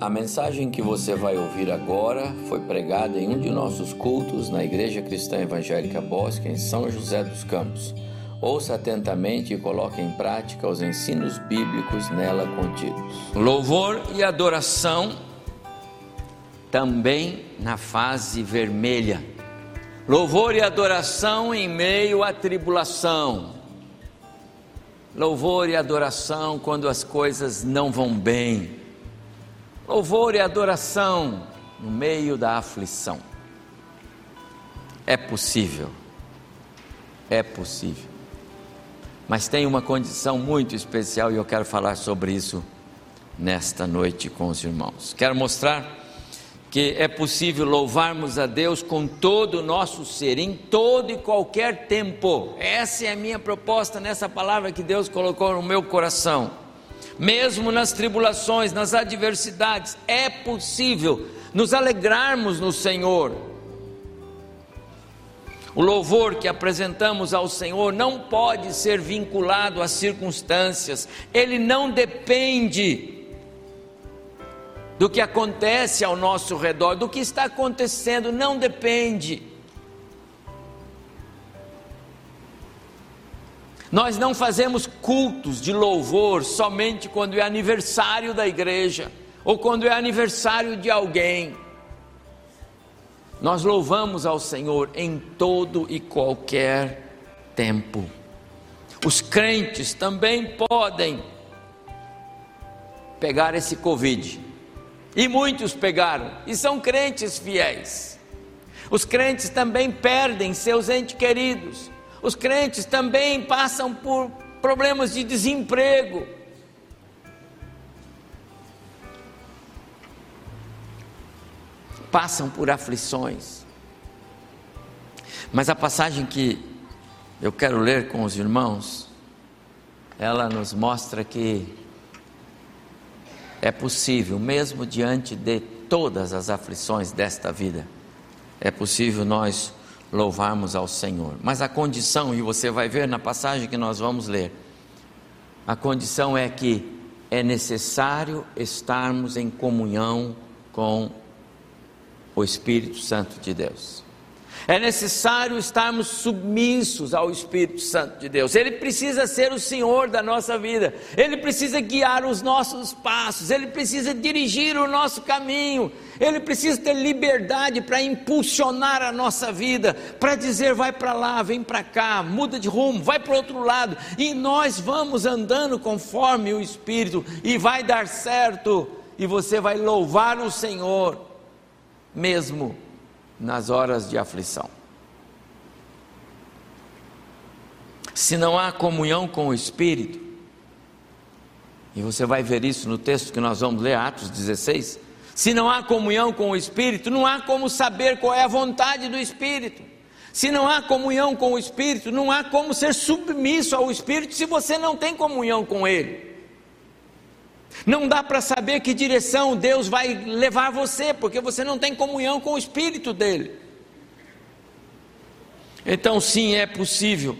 A mensagem que você vai ouvir agora foi pregada em um de nossos cultos na Igreja Cristã Evangélica Bosque, em São José dos Campos. Ouça atentamente e coloque em prática os ensinos bíblicos nela contidos. Louvor e adoração também na fase vermelha. Louvor e adoração em meio à tribulação. Louvor e adoração quando as coisas não vão bem louvor e adoração no meio da aflição. É possível, é possível. Mas tem uma condição muito especial e eu quero falar sobre isso nesta noite com os irmãos. Quero mostrar que é possível louvarmos a Deus com todo o nosso ser, em todo e qualquer tempo. Essa é a minha proposta nessa palavra que Deus colocou no meu coração mesmo nas tribulações, nas adversidades, é possível nos alegrarmos no Senhor. O louvor que apresentamos ao Senhor não pode ser vinculado às circunstâncias, ele não depende do que acontece ao nosso redor, do que está acontecendo, não depende. Nós não fazemos cultos de louvor somente quando é aniversário da igreja ou quando é aniversário de alguém. Nós louvamos ao Senhor em todo e qualquer tempo. Os crentes também podem pegar esse Covid. E muitos pegaram, e são crentes fiéis. Os crentes também perdem seus entes queridos, os crentes também passam por problemas de desemprego. Passam por aflições. Mas a passagem que eu quero ler com os irmãos, ela nos mostra que é possível, mesmo diante de todas as aflições desta vida, é possível nós louvarmos ao Senhor. Mas a condição, e você vai ver na passagem que nós vamos ler, a condição é que é necessário estarmos em comunhão com o Espírito Santo de Deus. É necessário estarmos submissos ao Espírito Santo de Deus. Ele precisa ser o Senhor da nossa vida. Ele precisa guiar os nossos passos. Ele precisa dirigir o nosso caminho. Ele precisa ter liberdade para impulsionar a nossa vida, para dizer vai para lá, vem para cá, muda de rumo, vai para outro lado. E nós vamos andando conforme o Espírito e vai dar certo. E você vai louvar o Senhor mesmo nas horas de aflição. Se não há comunhão com o Espírito, e você vai ver isso no texto que nós vamos ler, Atos 16. Se não há comunhão com o Espírito, não há como saber qual é a vontade do Espírito. Se não há comunhão com o Espírito, não há como ser submisso ao Espírito se você não tem comunhão com Ele. Não dá para saber que direção Deus vai levar você, porque você não tem comunhão com o Espírito dele. Então, sim, é possível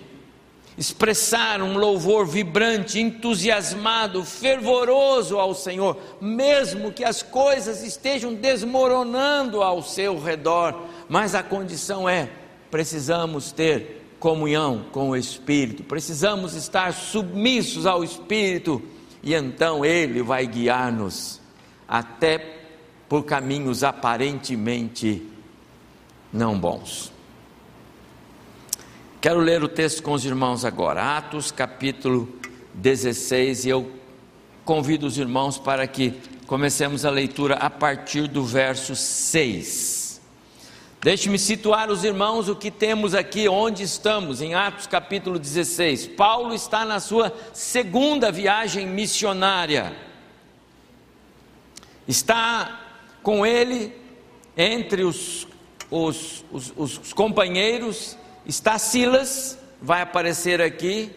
expressar um louvor vibrante, entusiasmado, fervoroso ao Senhor, mesmo que as coisas estejam desmoronando ao seu redor, mas a condição é: precisamos ter comunhão com o Espírito, precisamos estar submissos ao Espírito e então Ele vai guiar-nos até por caminhos aparentemente não bons. Quero ler o texto com os irmãos agora, Atos capítulo 16, e eu convido os irmãos para que comecemos a leitura a partir do verso 6. Deixe-me situar os irmãos o que temos aqui, onde estamos, em Atos capítulo 16. Paulo está na sua segunda viagem missionária. Está com ele, entre os, os, os, os companheiros, está Silas, vai aparecer aqui,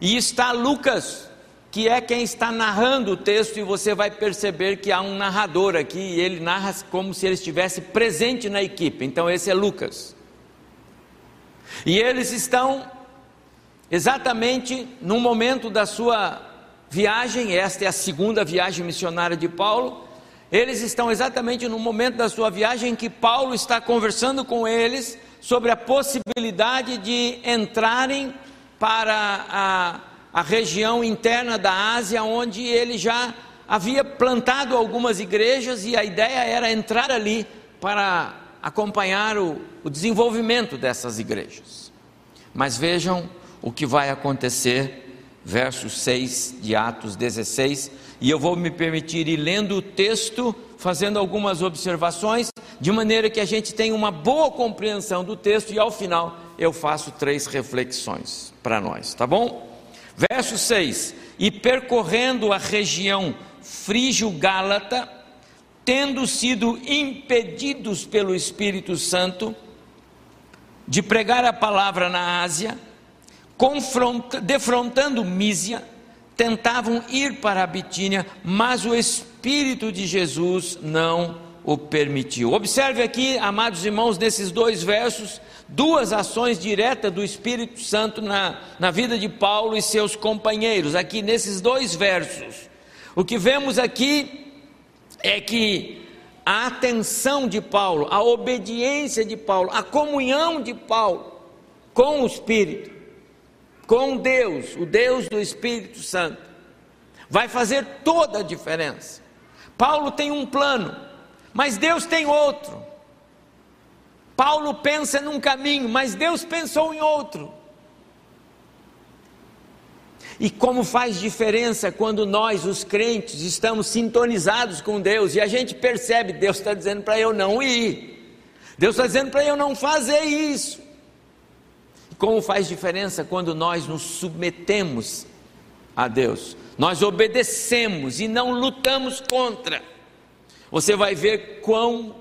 e está Lucas, que é quem está narrando o texto, e você vai perceber que há um narrador aqui, e ele narra como se ele estivesse presente na equipe. Então, esse é Lucas. E eles estão exatamente no momento da sua viagem, esta é a segunda viagem missionária de Paulo, Eles estão exatamente no momento da sua viagem em que Paulo está conversando com eles sobre a possibilidade de entrarem para a, a região interna da Ásia, onde ele já havia plantado algumas igrejas e a ideia era entrar ali para acompanhar o, o desenvolvimento dessas igrejas. Mas vejam o que vai acontecer, verso 6 de Atos 16, e eu vou me permitir ir lendo o texto, fazendo algumas observações, de maneira que a gente tenha uma boa compreensão do texto e ao final eu faço três reflexões para nós, tá bom? Verso 6: E percorrendo a região frígio-gálata, tendo sido impedidos pelo Espírito Santo de pregar a palavra na Ásia, defrontando Mísia, tentavam ir para a Bitínia, mas o Espírito de Jesus não o permitiu. Observe aqui, amados irmãos, nesses dois versos, duas ações diretas do Espírito Santo na, na vida de Paulo e seus companheiros, aqui nesses dois versos. O que vemos aqui é que a atenção de Paulo, a obediência de Paulo, a comunhão de Paulo com o Espírito, com Deus, o Deus do Espírito Santo, vai fazer toda a diferença. Paulo tem um plano, mas Deus tem outro. Paulo pensa num caminho, mas Deus pensou em outro. E como faz diferença quando nós, os crentes, estamos sintonizados com Deus e a gente percebe, Deus está dizendo para eu não ir, Deus está dizendo para eu não fazer isso. Como faz diferença quando nós nos submetemos a Deus, nós obedecemos e não lutamos contra. Você vai ver quão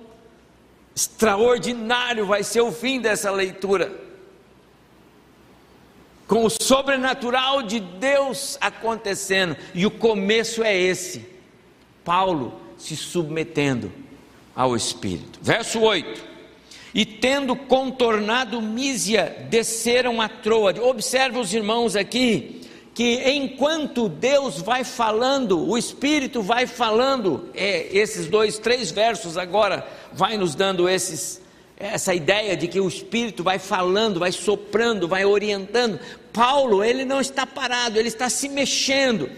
extraordinário vai ser o fim dessa leitura com o sobrenatural de Deus acontecendo. E o começo é esse: Paulo se submetendo ao Espírito. Verso 8. E tendo contornado Mísia, desceram a Troade. Observe os irmãos aqui, que enquanto Deus vai falando, o Espírito vai falando, é, esses dois, três versos agora, vai nos dando esses essa ideia de que o Espírito vai falando, vai soprando, vai orientando. Paulo, ele não está parado, ele está se mexendo.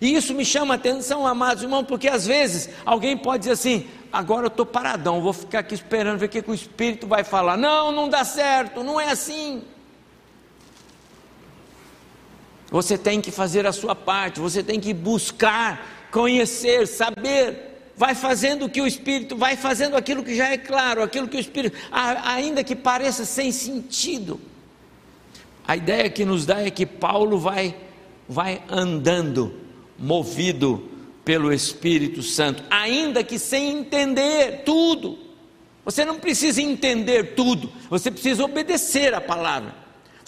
E isso me chama a atenção, amados irmãos, porque às vezes alguém pode dizer assim: agora eu estou paradão, vou ficar aqui esperando ver o que, que o Espírito vai falar. Não, não dá certo, não é assim. Você tem que fazer a sua parte, você tem que buscar, conhecer, saber vai fazendo que o Espírito, vai fazendo aquilo que já é claro, aquilo que o Espírito, ainda que pareça sem sentido. A ideia que nos dá é que Paulo vai, vai andando, movido pelo Espírito Santo, ainda que sem entender tudo. Você não precisa entender tudo, você precisa obedecer a palavra.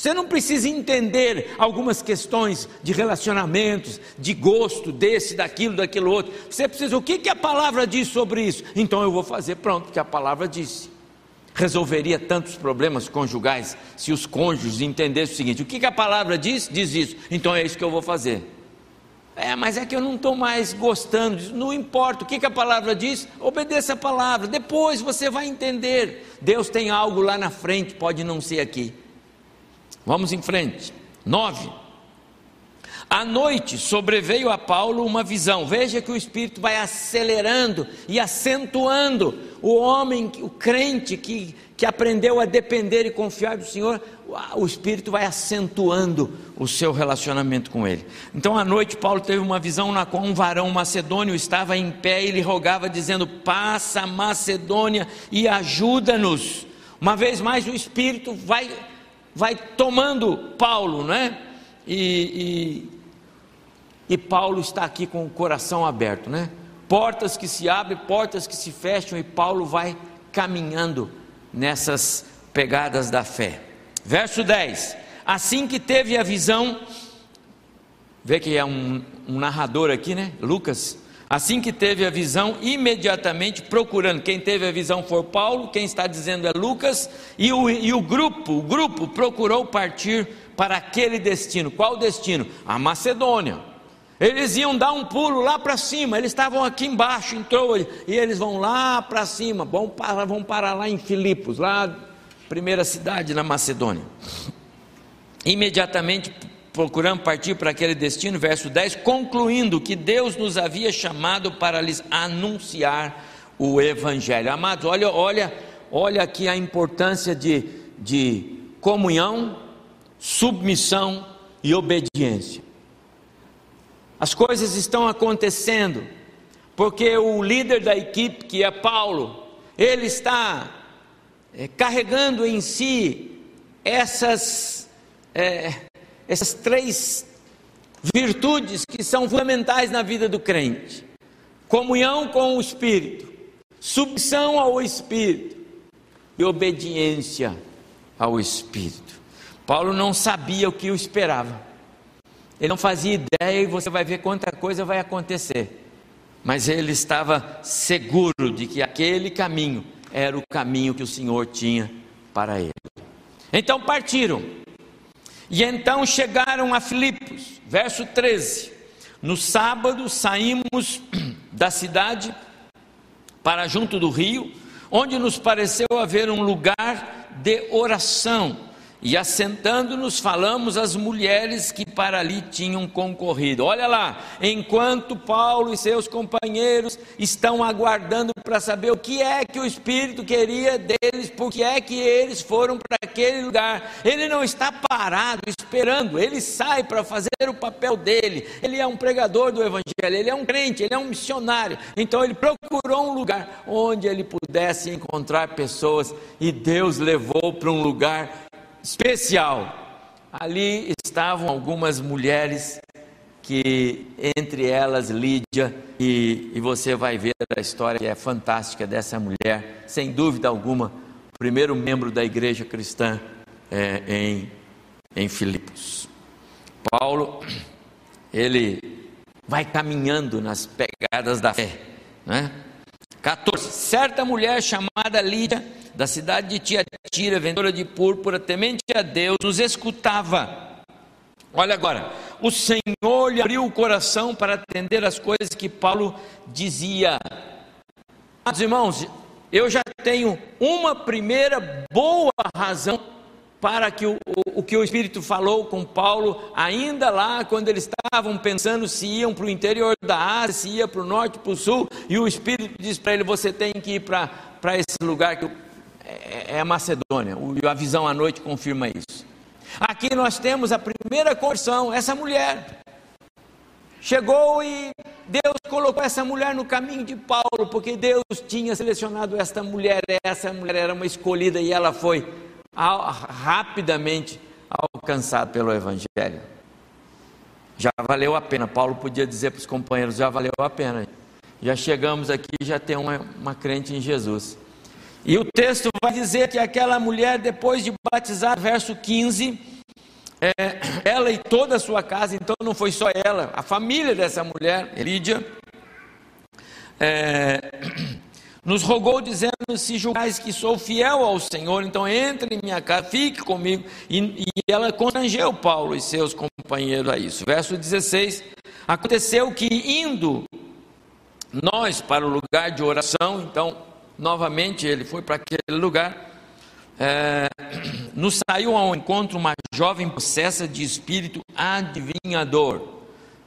Você não precisa entender algumas questões de relacionamentos, de gosto desse, daquilo, daquilo outro. Você precisa, o que, que a palavra diz sobre isso? Então eu vou fazer, pronto, que a palavra disse. Resolveria tantos problemas conjugais se os cônjuges entendessem o seguinte: o que, que a palavra diz? Diz isso, então é isso que eu vou fazer. É, mas é que eu não estou mais gostando disso. Não importa o que, que a palavra diz, obedeça a palavra. Depois você vai entender. Deus tem algo lá na frente, pode não ser aqui. Vamos em frente. 9. À noite sobreveio a Paulo uma visão. Veja que o Espírito vai acelerando e acentuando o homem, o crente que, que aprendeu a depender e confiar do Senhor. O Espírito vai acentuando o seu relacionamento com Ele. Então, à noite, Paulo teve uma visão na qual um varão macedônio estava em pé e lhe rogava, dizendo: Passa Macedônia e ajuda-nos. Uma vez mais, o Espírito vai vai tomando Paulo, né? E, e, e, Paulo está aqui com o coração aberto, né? Portas que se abrem, portas que se fecham, e Paulo vai caminhando nessas pegadas da fé. Verso 10: Assim que teve a visão, vê que é um, um narrador aqui, né? Lucas Assim que teve a visão, imediatamente procurando. Quem teve a visão foi Paulo, quem está dizendo é Lucas, e o, e o grupo, o grupo procurou partir para aquele destino. Qual destino? A Macedônia. Eles iam dar um pulo lá para cima, eles estavam aqui embaixo, entrou, e eles vão lá para cima, vão parar, vão parar lá em Filipos, lá, primeira cidade na Macedônia. Imediatamente procuramos partir para aquele destino, verso 10, concluindo que Deus nos havia chamado para lhes anunciar o Evangelho. Amados, olha, olha, olha aqui a importância de, de comunhão, submissão e obediência. As coisas estão acontecendo, porque o líder da equipe, que é Paulo, ele está é, carregando em si essas, é, essas três virtudes que são fundamentais na vida do crente: comunhão com o Espírito, submissão ao Espírito e obediência ao Espírito. Paulo não sabia o que o esperava. Ele não fazia ideia e você vai ver quanta coisa vai acontecer. Mas ele estava seguro de que aquele caminho era o caminho que o Senhor tinha para ele. Então partiram. E então chegaram a Filipos, verso 13. No sábado saímos da cidade para junto do rio, onde nos pareceu haver um lugar de oração e assentando-nos, falamos às mulheres que para ali tinham concorrido. Olha lá, enquanto Paulo e seus companheiros estão aguardando para saber o que é que o Espírito queria deles, por que é que eles foram para aquele lugar. Ele não está parado esperando, ele sai para fazer o papel dele. Ele é um pregador do Evangelho, ele é um crente, ele é um missionário. Então ele procurou um lugar onde ele pudesse encontrar pessoas e Deus levou para um lugar especial. Ali estavam algumas mulheres que entre elas Lídia e, e, você vai ver a história que é fantástica dessa mulher, sem dúvida alguma, primeiro membro da igreja cristã é, em, em Filipos. Paulo, ele vai caminhando nas pegadas da fé, né? 14. Certa mulher chamada Lídia da cidade de Tiatira, vendedora de púrpura, temente a Deus, nos escutava. Olha agora, o Senhor lhe abriu o coração para atender as coisas que Paulo dizia. Mas, irmãos, eu já tenho uma primeira boa razão para que o, o, o, que o Espírito falou com Paulo, ainda lá, quando eles estavam pensando se iam para o interior da Ásia, se ia para o norte, para o sul, e o Espírito diz para ele: Você tem que ir para, esse lugar que é, é a Macedônia. A visão à noite confirma isso. Aqui nós temos a primeira conversão, essa mulher. Chegou e Deus colocou essa mulher no caminho de Paulo, porque Deus tinha selecionado esta mulher. Essa mulher era uma escolhida e ela foi rapidamente alcançada pelo Evangelho. Já valeu a pena. Paulo podia dizer para os companheiros: já valeu a pena. Já chegamos aqui, já tem uma, uma crente em Jesus. E o texto vai dizer que aquela mulher, depois de batizar, verso 15, é, ela e toda a sua casa, então não foi só ela, a família dessa mulher, Lídia, é, nos rogou dizendo: Se julgais que sou fiel ao Senhor, então entre em minha casa, fique comigo. E, e ela constrangeu Paulo e seus companheiros a isso. Verso 16: Aconteceu que indo nós para o lugar de oração, então novamente ele foi para aquele lugar. É, nos saiu ao encontro uma jovem possessa de espírito adivinhador.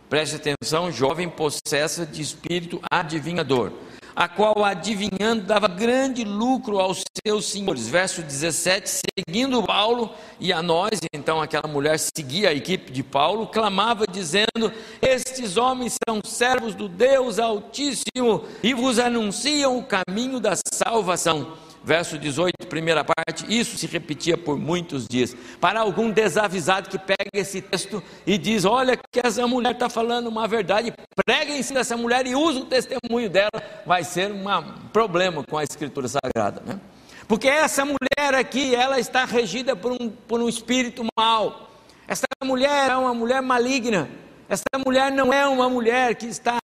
Preste atenção, jovem possessa de espírito adivinhador a qual adivinhando dava grande lucro aos seus senhores. Verso 17, seguindo Paulo e a nós, então aquela mulher seguia a equipe de Paulo, clamava dizendo: Estes homens são servos do Deus Altíssimo e vos anunciam o caminho da salvação verso 18, primeira parte, isso se repetia por muitos dias. Para algum desavisado que pega esse texto e diz: Olha, que essa mulher está falando uma verdade, prega em cima dessa mulher e usa o testemunho dela, vai ser um problema com a Escritura Sagrada, né? Porque essa mulher aqui, ela está regida por um, por um espírito mau. Essa mulher é uma mulher maligna. Essa mulher não é uma mulher que está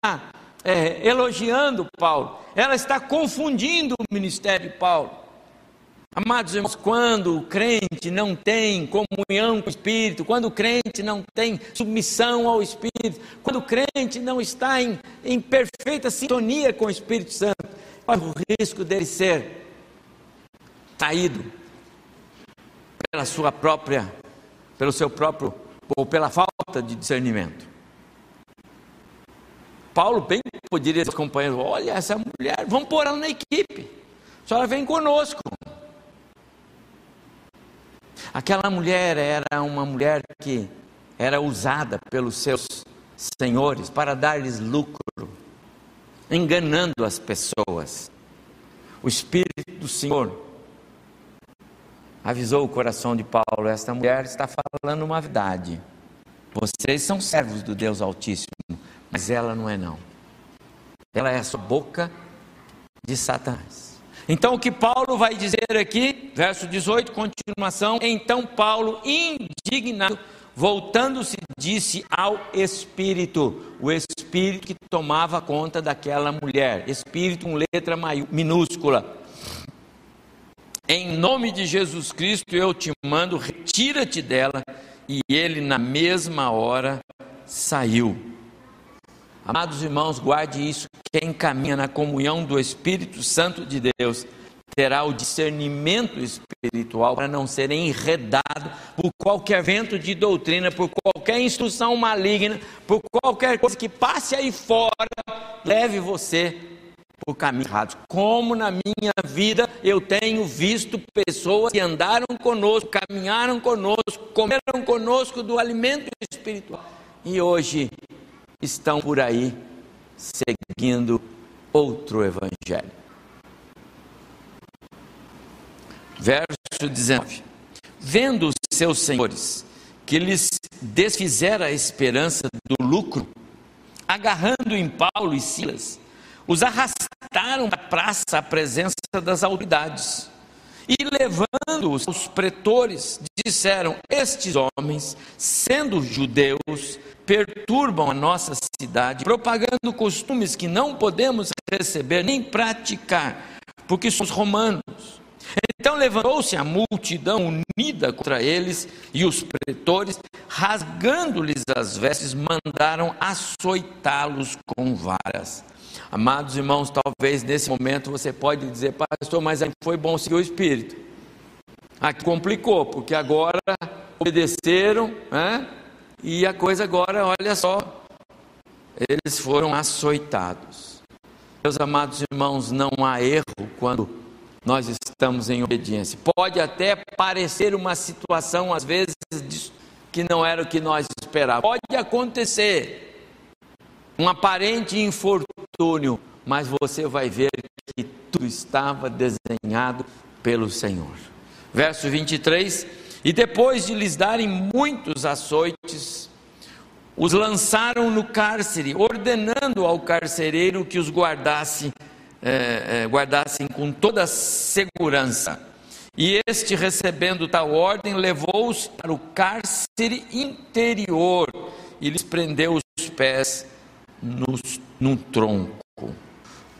é, elogiando Paulo, ela está confundindo o ministério de Paulo. Amados irmãos, quando o crente não tem comunhão com o Espírito, quando o crente não tem submissão ao Espírito, quando o crente não está em, em perfeita sintonia com o Espírito Santo, olha o risco dele ser traído pela sua própria, pelo seu próprio, ou pela falta de discernimento. Paulo bem poderia dizer aos companheiros: olha essa mulher, vamos pôr ela na equipe, a senhora vem conosco. Aquela mulher era uma mulher que era usada pelos seus senhores para dar-lhes lucro, enganando as pessoas. O Espírito do Senhor avisou o coração de Paulo: esta mulher está falando uma verdade. Vocês são servos do Deus Altíssimo, mas ela não é não. Ela é a sua boca de Satanás. Então, o que Paulo vai dizer aqui, verso 18, continuação. Então, Paulo, indignado, voltando-se, disse ao Espírito, o Espírito que tomava conta daquela mulher, Espírito com letra minúscula. Em nome de Jesus Cristo eu te mando, retira-te dela. E ele, na mesma hora, saiu. Amados irmãos, guarde isso. Quem caminha na comunhão do Espírito Santo de Deus terá o discernimento espiritual para não ser enredado por qualquer vento de doutrina, por qualquer instrução maligna, por qualquer coisa que passe aí fora, leve você por caminhos errados. Como na minha vida eu tenho visto pessoas que andaram conosco, caminharam conosco, comeram conosco do alimento espiritual e hoje estão por aí seguindo outro evangelho. Verso 19: Vendo os seus senhores que lhes desfizera a esperança do lucro, agarrando em Paulo e Silas, os arrastaram da praça à presença das autoridades. E levando-os aos pretores, disseram: Estes homens, sendo judeus, perturbam a nossa cidade, propagando costumes que não podemos receber nem praticar, porque somos romanos. Então levantou-se a multidão unida contra eles, e os pretores, rasgando-lhes as vestes, mandaram açoitá-los com varas. Amados irmãos, talvez nesse momento você pode dizer, pastor, mas foi bom seguir o Espírito. Aqui complicou, porque agora obedeceram, né? e a coisa agora, olha só, eles foram açoitados. Meus amados irmãos, não há erro quando nós estamos em obediência. Pode até parecer uma situação, às vezes, que não era o que nós esperávamos. Pode acontecer um aparente infortúnio, mas você vai ver que tudo estava desenhado pelo Senhor. Verso 23: E depois de lhes darem muitos açoites, os lançaram no cárcere, ordenando ao carcereiro que os guardasse, é, é, guardassem com toda segurança. E este, recebendo tal ordem, levou-os para o cárcere interior e lhes prendeu os pés nos, num tronco.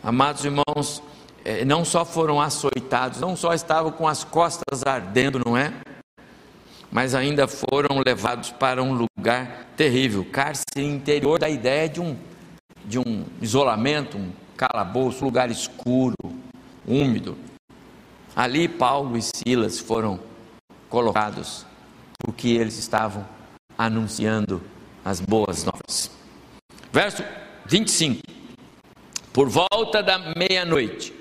Amados irmãos, eh, não só foram açoitados, não só estavam com as costas ardendo, não é? Mas ainda foram levados para um lugar terrível, cárcere interior, da ideia de um, de um isolamento, um calabouço, lugar escuro, úmido. Ali Paulo e Silas foram colocados porque eles estavam anunciando as boas novas. Verso 25. Por volta da meia-noite,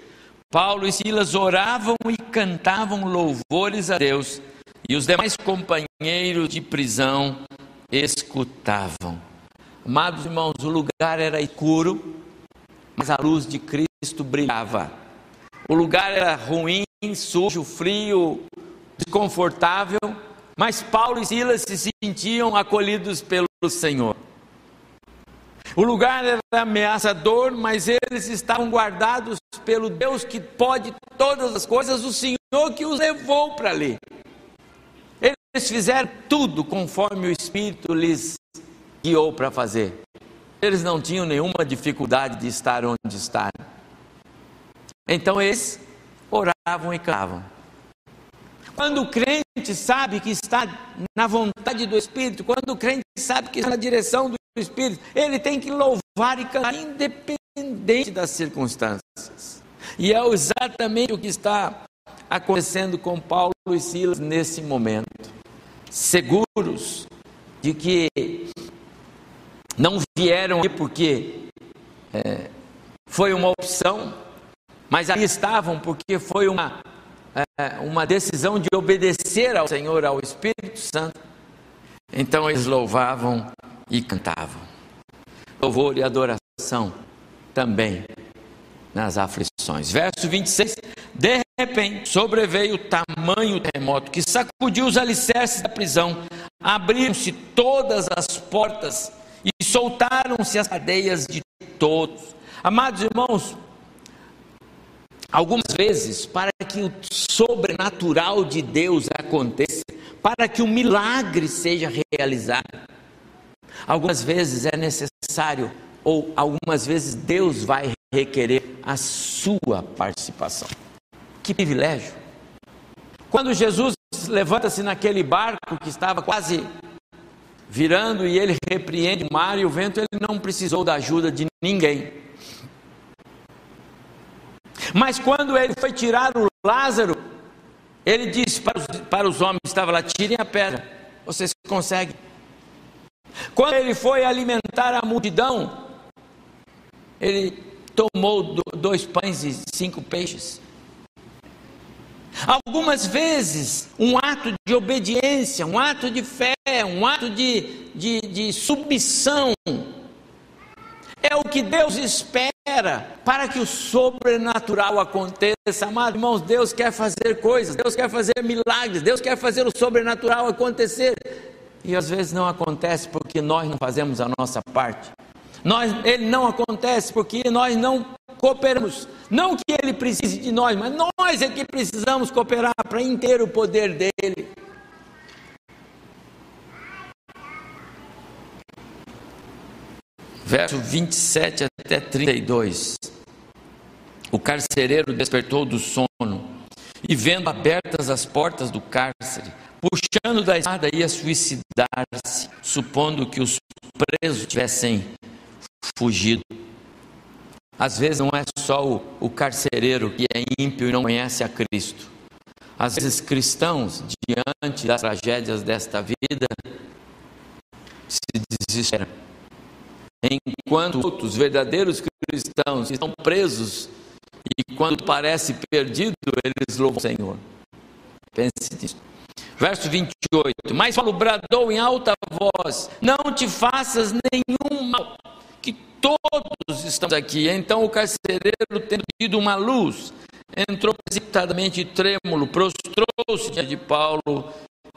Paulo e Silas oravam e cantavam louvores a Deus, e os demais companheiros de prisão escutavam. Amados irmãos, o lugar era escuro, mas a luz de Cristo brilhava. O lugar era ruim, sujo, frio, desconfortável, mas Paulo e Silas se sentiam acolhidos pelo Senhor. O lugar era ameaçador, mas eles estavam guardados pelo Deus que pode todas as coisas, o Senhor que os levou para ali. Eles fizeram tudo conforme o Espírito lhes guiou para fazer. Eles não tinham nenhuma dificuldade de estar onde estavam. Então eles oravam e clamavam. Quando o crente sabe que está na vontade do Espírito, quando o crente sabe que está na direção do Espírito, ele tem que louvar e cantar, independente das circunstâncias. E é exatamente o que está acontecendo com Paulo e Silas nesse momento. Seguros de que não vieram porque é, foi uma opção, mas ali estavam porque foi uma uma decisão de obedecer ao Senhor, ao Espírito Santo. Então eles louvavam e cantavam. Louvor e adoração também nas aflições. Verso 26: De repente sobreveio tamanho terremoto que sacudiu os alicerces da prisão, abriram-se todas as portas e soltaram-se as cadeias de todos. Amados irmãos, Algumas vezes, para que o sobrenatural de Deus aconteça, para que o milagre seja realizado, algumas vezes é necessário, ou algumas vezes Deus vai requerer a sua participação. Que privilégio! Quando Jesus levanta-se naquele barco que estava quase virando e ele repreende o mar e o vento, ele não precisou da ajuda de ninguém. Mas quando ele foi tirar o Lázaro, ele disse para os, para os homens que estavam lá: tirem a pedra, vocês conseguem. Quando ele foi alimentar a multidão, ele tomou dois pães e cinco peixes. Algumas vezes, um ato de obediência, um ato de fé, um ato de, de, de submissão, é o que Deus espera para que o sobrenatural aconteça. Amados irmãos, Deus quer fazer coisas, Deus quer fazer milagres, Deus quer fazer o sobrenatural acontecer. E às vezes não acontece porque nós não fazemos a nossa parte. Nós, ele não acontece porque nós não cooperamos. Não que ele precise de nós, mas nós é que precisamos cooperar para ter o poder dele. Verso 27 até 32. O carcereiro despertou do sono e, vendo abertas as portas do cárcere, puxando da espada, ia suicidar-se, supondo que os presos tivessem fugido. Às vezes não é só o, o carcereiro que é ímpio e não conhece a Cristo. Às vezes cristãos, diante das tragédias desta vida, se desesperam enquanto outros verdadeiros cristãos estão presos e quando parece perdido, eles louvam o Senhor. Pense nisso. Verso 28. Mas Paulo bradou em alta voz: Não te faças nenhum mal, que todos estamos aqui. Então o carcereiro, tendo tido uma luz, entrou precipitadamente trêmulo, prostrou-se diante de Paulo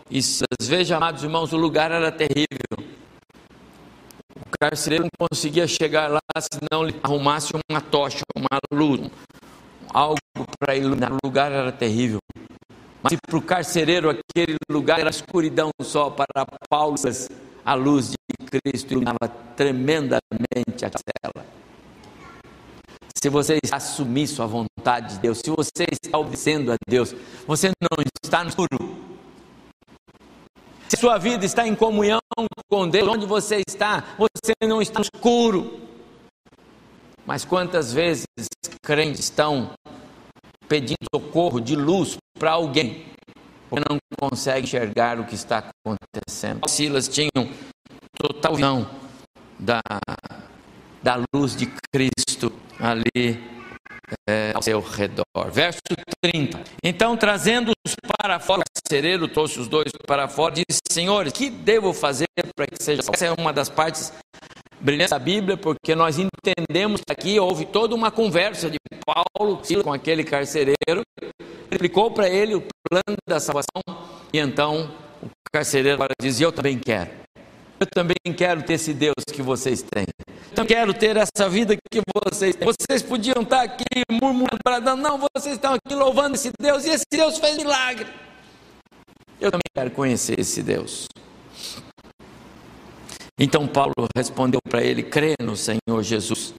e Veja, amados irmãos, o lugar era terrível carcereiro não conseguia chegar lá se não lhe arrumasse uma tocha, uma luz, algo para iluminar. O lugar era terrível. Mas para o carcereiro aquele lugar era escuridão só, para Paulo a luz de Cristo iluminava tremendamente a cela. Se você submisso à vontade de Deus, se você está obedecendo a Deus, você não está no escuro, se sua vida está em comunhão com Deus, onde você está, você não está no escuro. Mas quantas vezes crentes estão pedindo socorro de luz para alguém, porque não consegue enxergar o que está acontecendo. Silas tinham total visão da, da luz de Cristo ali é, ao seu redor. Verso 30. Então, trazendo-os para fora, o carcereiro trouxe os dois para fora e disse: Senhores, que devo fazer para que seja salvo? Essa é uma das partes brilhantes da Bíblia, porque nós entendemos que aqui houve toda uma conversa de Paulo com aquele carcereiro. Explicou para ele o plano da salvação e então o carcereiro diz: Eu também quero. Eu também quero ter esse Deus que vocês têm. Eu quero ter essa vida que vocês têm. Vocês podiam estar aqui murmurando. Não, vocês estão aqui louvando esse Deus. E esse Deus fez milagre. Eu também quero conhecer esse Deus. Então Paulo respondeu para ele: crê no Senhor Jesus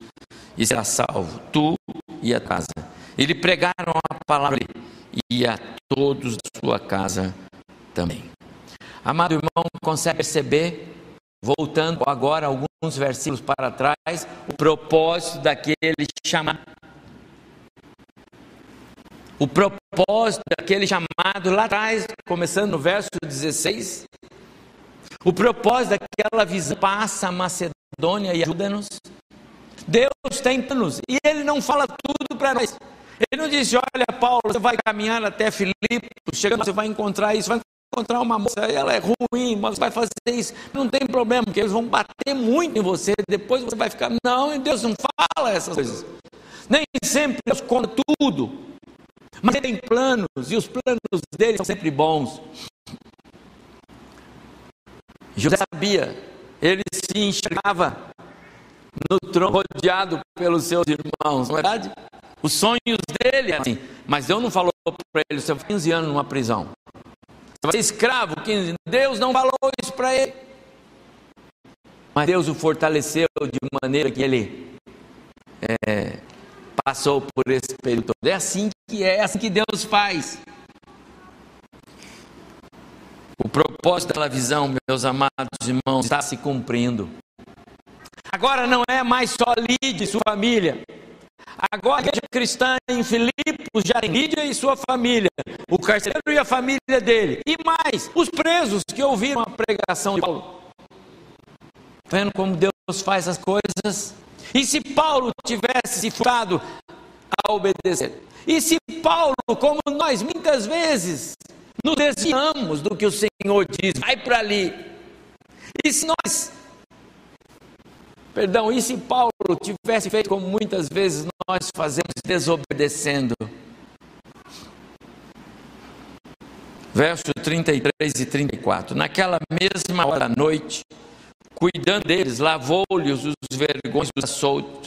e será salvo, tu e a casa. Ele pregaram a palavra e a todos da sua casa também. Amado irmão, consegue perceber, voltando agora alguns versículos para trás, o propósito daquele chamado. O propósito daquele chamado lá atrás, começando no verso 16, o propósito daquela visão passa a Macedônia e ajuda-nos. Deus tem planos e Ele não fala tudo para nós. Ele não disse: Olha, Paulo, você vai caminhar até Filipe, chegando, você vai encontrar isso, vai encontrar uma moça, ela é ruim, mas vai fazer isso. Não tem problema, porque eles vão bater muito em você, depois você vai ficar. Não, Deus não fala essas coisas. Nem sempre Deus conta tudo. Mas ele tem planos, e os planos dele são sempre bons. José sabia, ele se enxergava no trono rodeado pelos seus irmãos, não é verdade? Os sonhos dele é assim, mas Deus não falou para ele, você vai 15 anos numa prisão. Vai ser escravo 15 Deus não falou isso para ele. Mas Deus o fortaleceu de maneira que ele é, passou por esse período todo. É assim que é, é assim que Deus faz. O propósito daquela visão, meus amados irmãos, está se cumprindo. Agora não é mais só Lídia e sua família. Agora a igreja cristã em Filipos já tem Lídia e sua família, o carcereiro e a família dele, e mais, os presos que ouviram a pregação de Paulo. Vendo como Deus faz as coisas? E se Paulo tivesse se furtado a obedecer? E se Paulo, como nós muitas vezes, nos desviamos do que o Senhor diz, vai para ali. E se nós, perdão, e se Paulo tivesse feito como muitas vezes nós fazemos, desobedecendo? Verso 33 e 34. Naquela mesma hora da noite, cuidando deles, lavou-lhes os vergões dos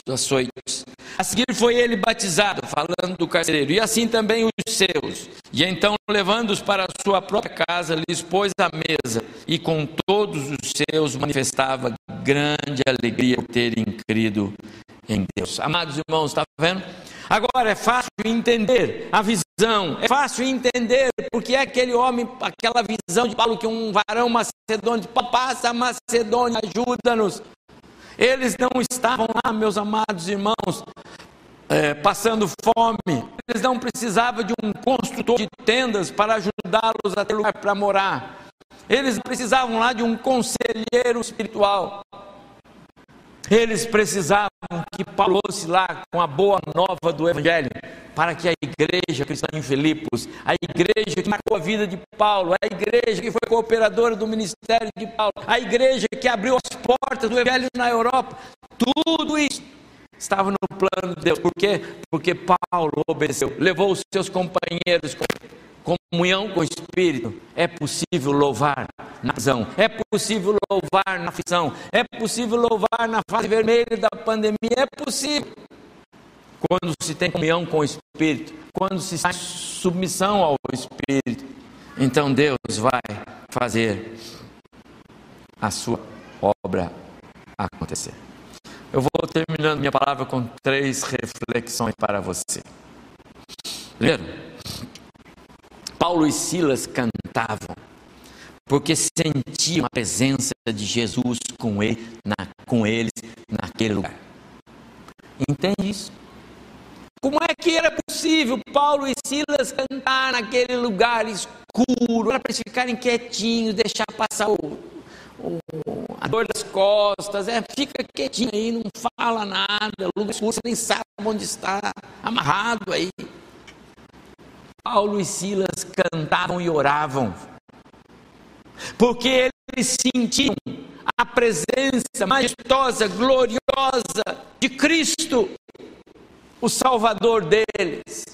açoites. A seguir foi ele batizado, falando do carcereiro, e assim também os seus. E então, levando-os para a sua própria casa, lhes pôs a mesa, e com todos os seus manifestava grande alegria por terem crido em Deus. Amados irmãos, está vendo? Agora é fácil entender a visão, é fácil entender porque é aquele homem, aquela visão de Paulo que um varão macedônio, passa Macedônia, ajuda-nos. Eles não estavam lá, meus amados irmãos, é, passando fome, eles não precisavam de um construtor de tendas para ajudá-los a ter lugar para morar, eles precisavam lá de um conselheiro espiritual. Eles precisavam que Paulo fosse lá com a boa nova do Evangelho, para que a igreja cristã em Filipos, a igreja que marcou a vida de Paulo, a igreja que foi cooperadora do ministério de Paulo, a igreja que abriu as portas do Evangelho na Europa, tudo isso estava no plano de Deus. Por quê? Porque Paulo obedeceu, levou os seus companheiros comunhão com o Espírito, é possível louvar na prisão, é possível louvar na aflição, é possível louvar na fase vermelha da pandemia, é possível. Quando se tem comunhão com o Espírito, quando se está em submissão ao Espírito, então Deus vai fazer a sua obra acontecer. Eu vou terminando minha palavra com três reflexões para você. Primeiro, Paulo e Silas cantavam, porque sentiam a presença de Jesus com, ele, na, com eles naquele lugar. Entende isso? Como é que era possível Paulo e Silas cantar naquele lugar escuro, para eles ficarem quietinhos, deixar passar o, o, a dor das costas, é, fica quietinho aí, não fala nada, lugar escuro, você nem sabe onde está, amarrado aí. Paulo e Silas cantavam e oravam, porque eles sentiam a presença majestosa, gloriosa de Cristo, o Salvador deles.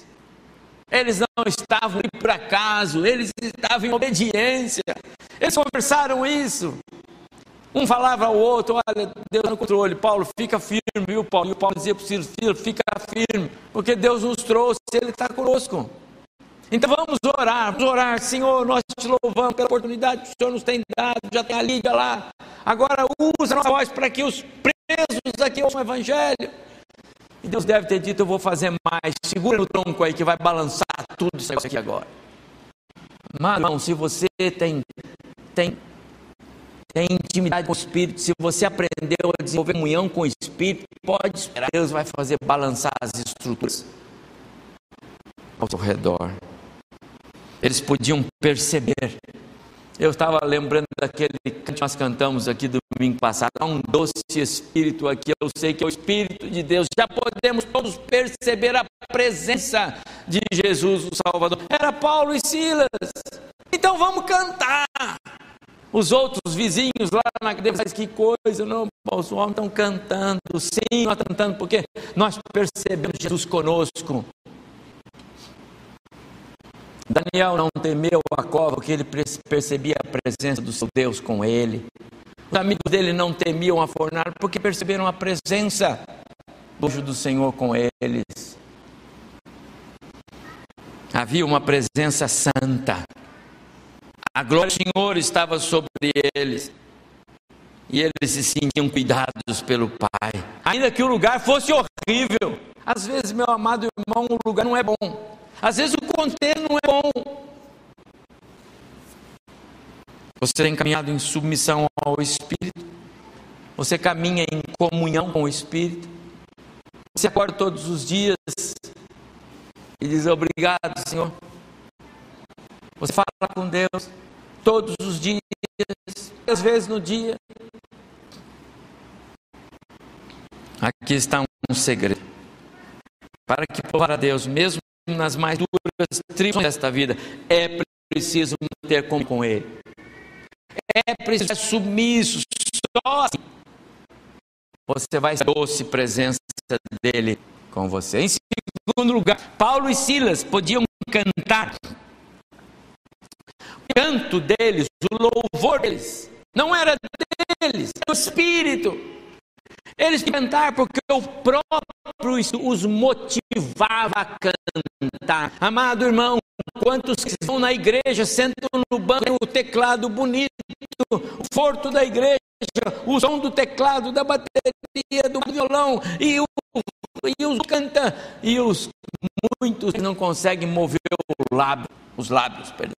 Eles não estavam ali por acaso, eles estavam em obediência. Eles conversaram isso. Um falava ao outro, olha, Deus no controle. Paulo, fica firme, viu, Paulo? E o Paulo dizia para o Silas, fica firme, porque Deus nos trouxe, Ele está conosco. Então vamos orar, vamos orar, Senhor, nós te louvamos pela oportunidade que o Senhor nos tem dado, já tem a liga lá. Agora usa a nossa voz para que os presos aqui ouçam o Evangelho. E Deus deve ter dito: Eu vou fazer mais. Segura no tronco aí que vai balançar tudo isso aqui agora. Mas, irmão, se você tem, tem, tem intimidade com o Espírito, se você aprendeu a desenvolver comunhão com o Espírito, pode esperar. Deus vai fazer balançar as estruturas ao seu redor. Eles podiam perceber eu estava lembrando daquele que nós cantamos aqui do domingo passado. Há um doce espírito aqui, eu sei que é o Espírito de Deus. Já podemos todos perceber a presença de Jesus, o Salvador. Era Paulo e Silas. Então vamos cantar. Os outros vizinhos lá na igreja, que coisa, não, os homens estão cantando, sim, nós estamos cantando, porque nós percebemos Jesus conosco. Daniel não temeu a cova, porque ele percebia a presença do seu Deus com ele. Os amigos dele não temiam a fornalha, porque perceberam a presença do Senhor com eles. Havia uma presença santa. A glória do Senhor estava sobre eles. E eles se sentiam cuidados pelo Pai. Ainda que o lugar fosse horrível. Às vezes, meu amado irmão, o lugar não é bom. Às vezes o contexto não é bom. Você tem caminhado em submissão ao Espírito. Você caminha em comunhão com o Espírito. Você acorda todos os dias e diz obrigado, Senhor. Você fala com Deus todos os dias, às vezes no dia. Aqui está um segredo. Para que para Deus, mesmo nas mais duras tribos desta vida, é preciso ter com, com Ele. É preciso ser submisso, só assim você vai ser doce presença dele com você. Em segundo lugar, Paulo e Silas podiam cantar. O canto deles, o louvor deles, não era deles, era do Espírito. Eles cantar porque o próprio os motivava a cantar. Amado irmão, quantos que estão na igreja sentam no banco o teclado bonito, o forto da igreja, o som do teclado, da bateria, do violão e o e os canta e os muitos não conseguem mover o lábio, os lábios, perdão.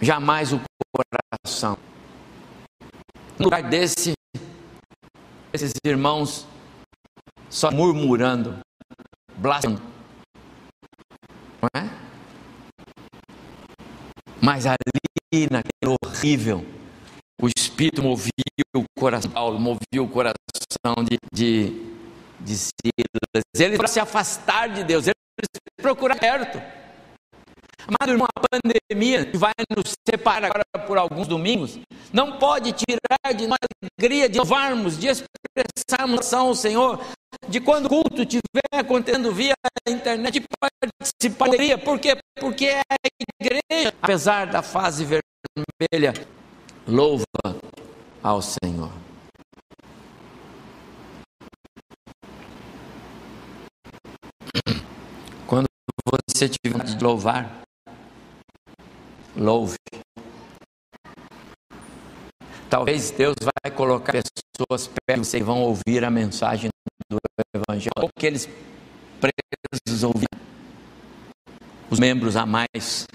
Jamais o coração. No lugar desse, esses irmãos só murmurando, blasfemando. Não é? Mas ali, naquele horrível, o Espírito movia o coração, Paulo movia o coração de, de, de Silas. Eles para se afastar de Deus, eles procurar perto. Amado irmão, a pandemia que vai nos separar agora por alguns domingos, não pode tirar de nós a alegria de louvarmos, de expressarmos ao Senhor, de quando o culto estiver acontecendo via internet, participar da alegria. Por quê? Porque é a igreja, apesar da fase vermelha, louva ao Senhor. Quando você tiver de louvar, louve. Talvez Deus vai colocar pessoas perto de você e vão ouvir a mensagem do Evangelho. Ou que eles presos ouviram. Os membros a mais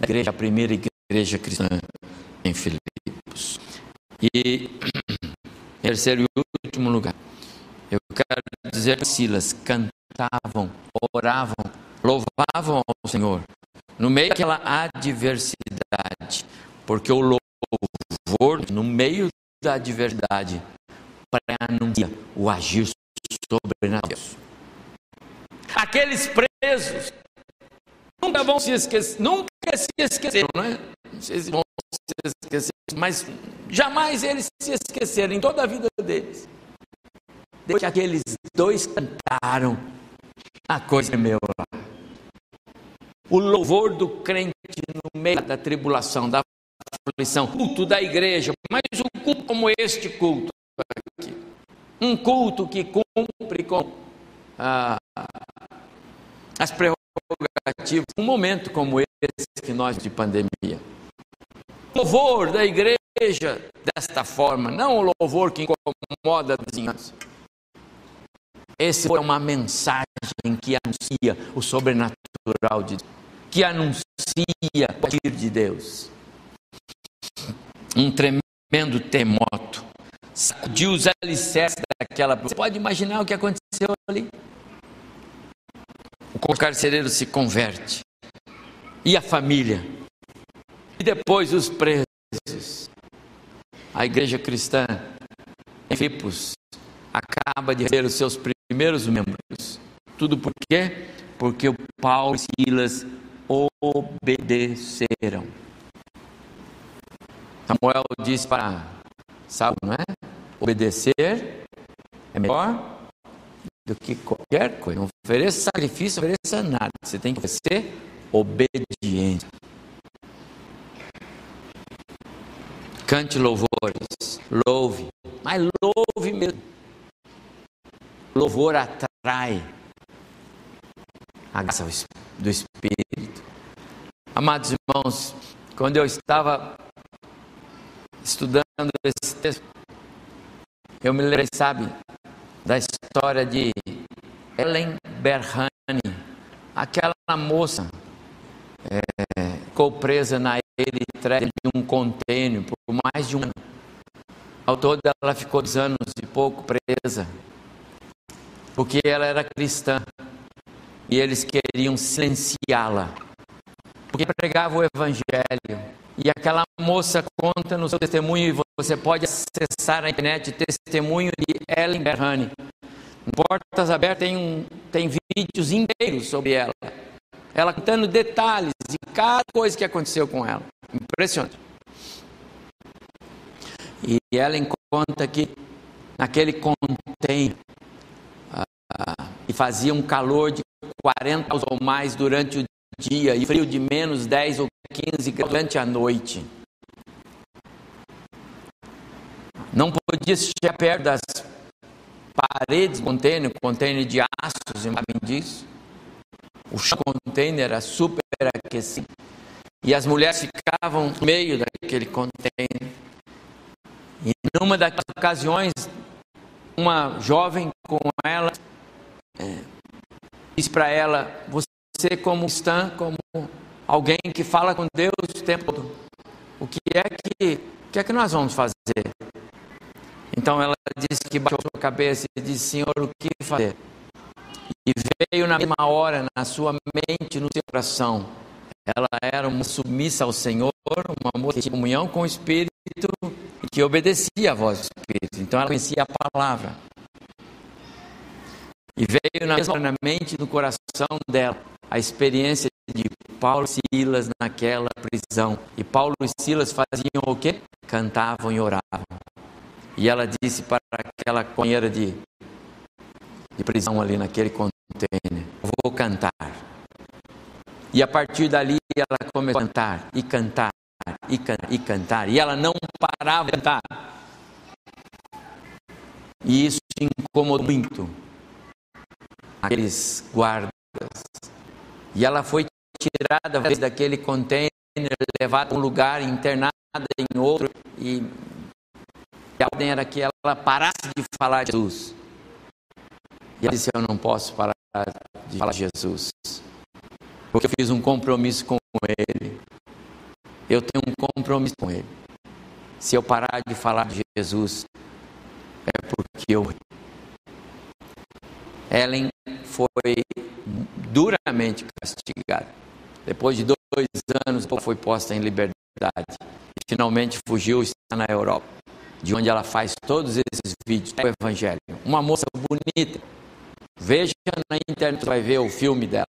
da igreja, a primeira igreja cristã em Filipos. E em terceiro e último lugar, eu quero dizer que Silas cantavam, oravam, louvavam ao Senhor no meio daquela adversidade, porque o louvor, no meio da adversidade, para anunciar o agir sobrenatural. Aqueles presos nunca vão se esquecer, nunca se esqueceram, não é? Não sei se vão se esquecer, mas jamais eles se esqueceram em toda a vida deles. Desde que aqueles dois cantaram, a coisa é meu lá o louvor do crente no meio da tribulação, da aflição, culto da igreja, mas um culto como este culto aqui, um culto que cumpre com ah, as prerrogativas, um momento como esse que nós de pandemia. Louvor da igreja desta forma, não o louvor que incomoda a vizinhança Essa foi uma mensagem que anuncia o sobrenatural de Deus, que anuncia o agir de Deus. Um tremendo terremoto sacudiu os alicerces daquela. Você pode imaginar o que aconteceu ali? O carcereiro se converte. E a família? E depois os presos. A igreja cristã em Filipos acaba de ter os seus primeiros membros. Tudo por quê? Porque o Paulo e Silas obedeceram. Samuel disse para Saul, não é? Obedecer é melhor do que qualquer coisa. Não ofereça sacrifício, não ofereça nada. Você tem que ser obediente. Cante louvores, louve, mas louve mesmo. Louvor atrai a graça do Espírito. Amados irmãos, quando eu estava estudando esse texto, eu me lembrei, sabe, da história de Ellen Berhane, aquela moça é, ficou presa na Eritreia de um contêiner por mais de um ano. Ao todo ela ficou dois anos e pouco presa, porque ela era cristã e eles queriam silenciá-la, porque pregava o evangelho. E aquela moça conta no seu testemunho, e você pode acessar na internet testemunho de Ellen Berhane. Portas Abertas tem, um, tem vídeos inteiros sobre ela. Ela contando detalhes de cada coisa que aconteceu com ela. Impressionante. E Ellen conta que naquele container ah, e fazia um calor de 40 graus ou mais durante o dia e frio de menos 10 ou 15 graus durante a noite. Não podia chegar perto das paredes do container, container de aço, sabem disso. O chão do container era super aquecido. E as mulheres ficavam no meio daquele container. E numa daquelas ocasiões, uma jovem com ela é, disse para ela: Você, como cristã, como alguém que fala com Deus o tempo todo, o que é que, o que, é que nós vamos fazer? Então ela disse que baixou sua cabeça e disse: Senhor, o que fazer? E veio na mesma hora na sua mente, no seu coração. Ela era uma submissa ao Senhor, uma moça de comunhão com o Espírito e que obedecia à voz do Espírito. Então ela conhecia a palavra. E veio na mesma na mente, no coração dela, a experiência de Paulo e Silas naquela prisão. E Paulo e Silas faziam o quê? Cantavam e oravam. E ela disse para aquela companheira de, de prisão ali naquele container: Vou cantar. E a partir dali ela começou a cantar e cantar e, can, e cantar. E ela não parava de cantar. E isso incomodou muito aqueles guardas. E ela foi tirada daquele container, levada a um lugar, internada em outro. E a ordem era que ela parasse de falar de Jesus. E ela disse: Eu não posso parar de falar de Jesus, porque eu fiz um compromisso com Ele. Eu tenho um compromisso com Ele. Se eu parar de falar de Jesus, é porque eu. Ellen foi duramente castigada. Depois de dois anos, foi posta em liberdade. E finalmente fugiu e está na Europa de onde ela faz todos esses vídeos do Evangelho. Uma moça bonita. Veja na internet, vai ver o filme dela.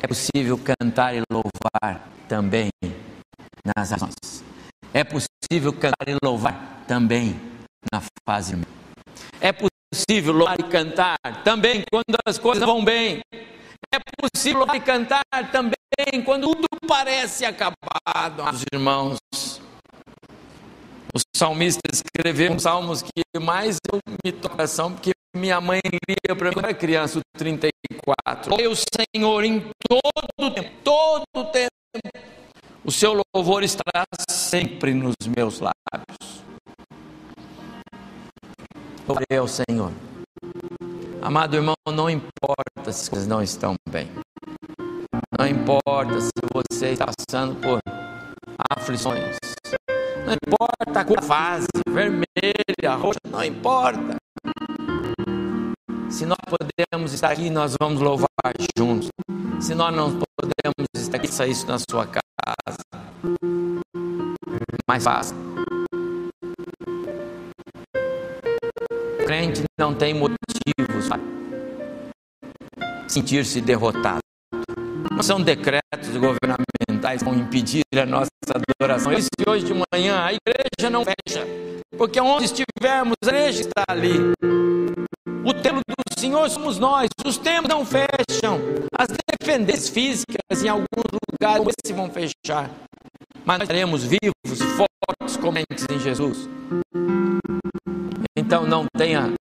É possível cantar e louvar também nas ações. É possível cantar e louvar também na fase. É possível louvar e cantar também quando as coisas vão bem. É possível louvar e cantar também quando tudo parece acabado, meus irmãos. O salmista escreveu um salmos que mais eu me coração, porque minha mãe lia para mim quando era criança, o 34. O Senhor em todo tempo, todo tempo, o seu louvor estará sempre nos meus lábios. Louvarei ao Senhor. Amado irmão, não importa se coisas não estão bem. Não importa se você está passando por aflições. Não importa a cor da fase, vermelha, roxa, não importa. Se nós podemos estar aqui, nós vamos louvar juntos. Se nós não podemos estar aqui, faça isso na sua casa. Mais fácil. Crente não tem motivos para sentir-se derrotado. Não são decretos governamentais que vão impedir a nossa adoração. E se hoje de manhã a igreja não fecha, porque onde estivermos, a igreja está ali. O templo do Senhor somos nós. Os templos não fecham. As dependências físicas em alguns lugares se vão fechar. Mas nós estaremos vivos, fortes, comentes em Jesus. Então não tenha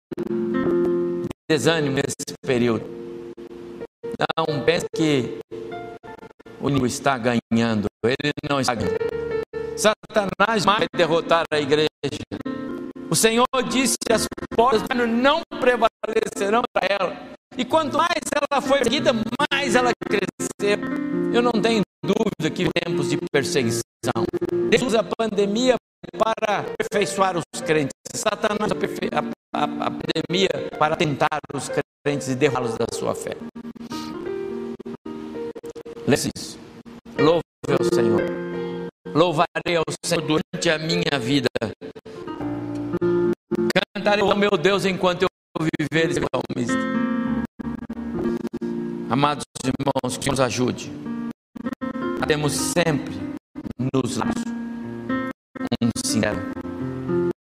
desânimo nesse período. Não pense que o inimigo está ganhando. Ele não está ganhando. Satanás vai derrotar a igreja. O Senhor disse: as portas não prevalecerão para ela. E quanto mais ela foi perseguida, mais ela cresceu. Eu não tenho dúvida que tempos de perseguição. Deus usa a pandemia para aperfeiçoar os crentes. Satanás a, a, a pandemia para tentar os crentes e derrubá-los da sua fé. Lê isso. Louve ao Senhor. Louvarei ao Senhor durante a minha vida Cantarei ao meu Deus enquanto eu viver. Amados irmãos, que nos ajude. Temos sempre nos lábios um sincero